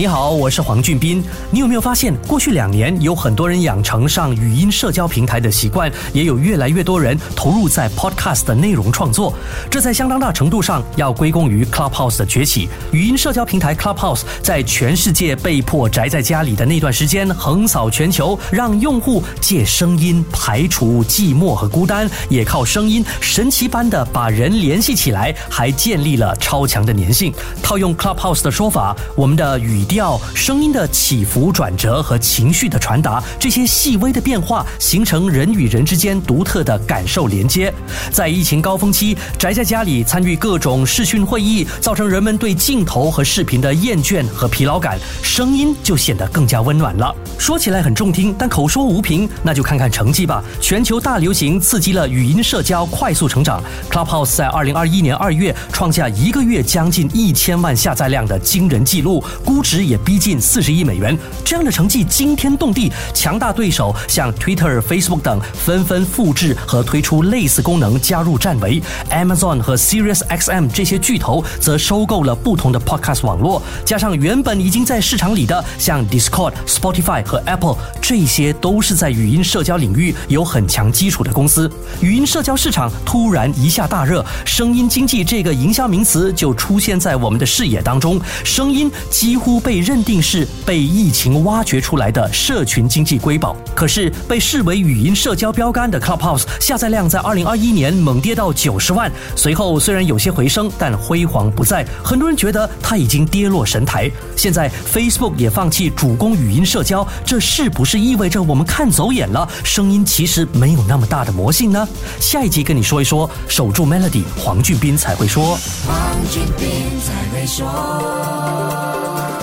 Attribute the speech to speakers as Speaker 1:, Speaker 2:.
Speaker 1: 你好，我是黄俊斌。你有没有发现，过去两年有很多人养成上语音社交平台的习惯，也有越来越多人投入在 Podcast 的内容创作。这在相当大程度上要归功于 Clubhouse 的崛起。语音社交平台 Clubhouse 在全世界被迫宅在家里的那段时间，横扫全球，让用户借声音排除寂寞和孤单，也靠声音神奇般的把人联系起来，还建立了超强的粘性。套用 Clubhouse 的说法，我们的语调、声音的起伏转折和情绪的传达，这些细微的变化形成人与人之间独特的感受连接。在疫情高峰期，宅在家里参与各种视讯会议，造成人们对镜头和视频的厌倦和疲劳感，声音就显得更加温暖了。说起来很中听，但口说无凭，那就看看成绩吧。全球大流行刺激了语音社交快速成长，Clubhouse 在二零二一年二月创下一个月将近一千万下载量的惊人记录，估值。也逼近四十亿美元，这样的成绩惊天动地。强大对手像 Twitter、Facebook 等纷纷复制和推出类似功能加入战围。Amazon 和 SiriusXM 这些巨头则收购了不同的 Podcast 网络，加上原本已经在市场里的像 Discord、Spotify 和 Apple，这些都是在语音社交领域有很强基础的公司。语音社交市场突然一下大热，声音经济这个营销名词就出现在我们的视野当中。声音几乎被认定是被疫情挖掘出来的社群经济瑰宝，可是被视为语音社交标杆的 Clubhouse 下载量在二零二一年猛跌到九十万，随后虽然有些回升，但辉煌不再。很多人觉得它已经跌落神台。现在 Facebook 也放弃主攻语音社交，这是不是意味着我们看走眼了？声音其实没有那么大的魔性呢？下一集跟你说一说，守住 Melody，黄俊斌才会说。黄俊斌才会
Speaker 2: 说。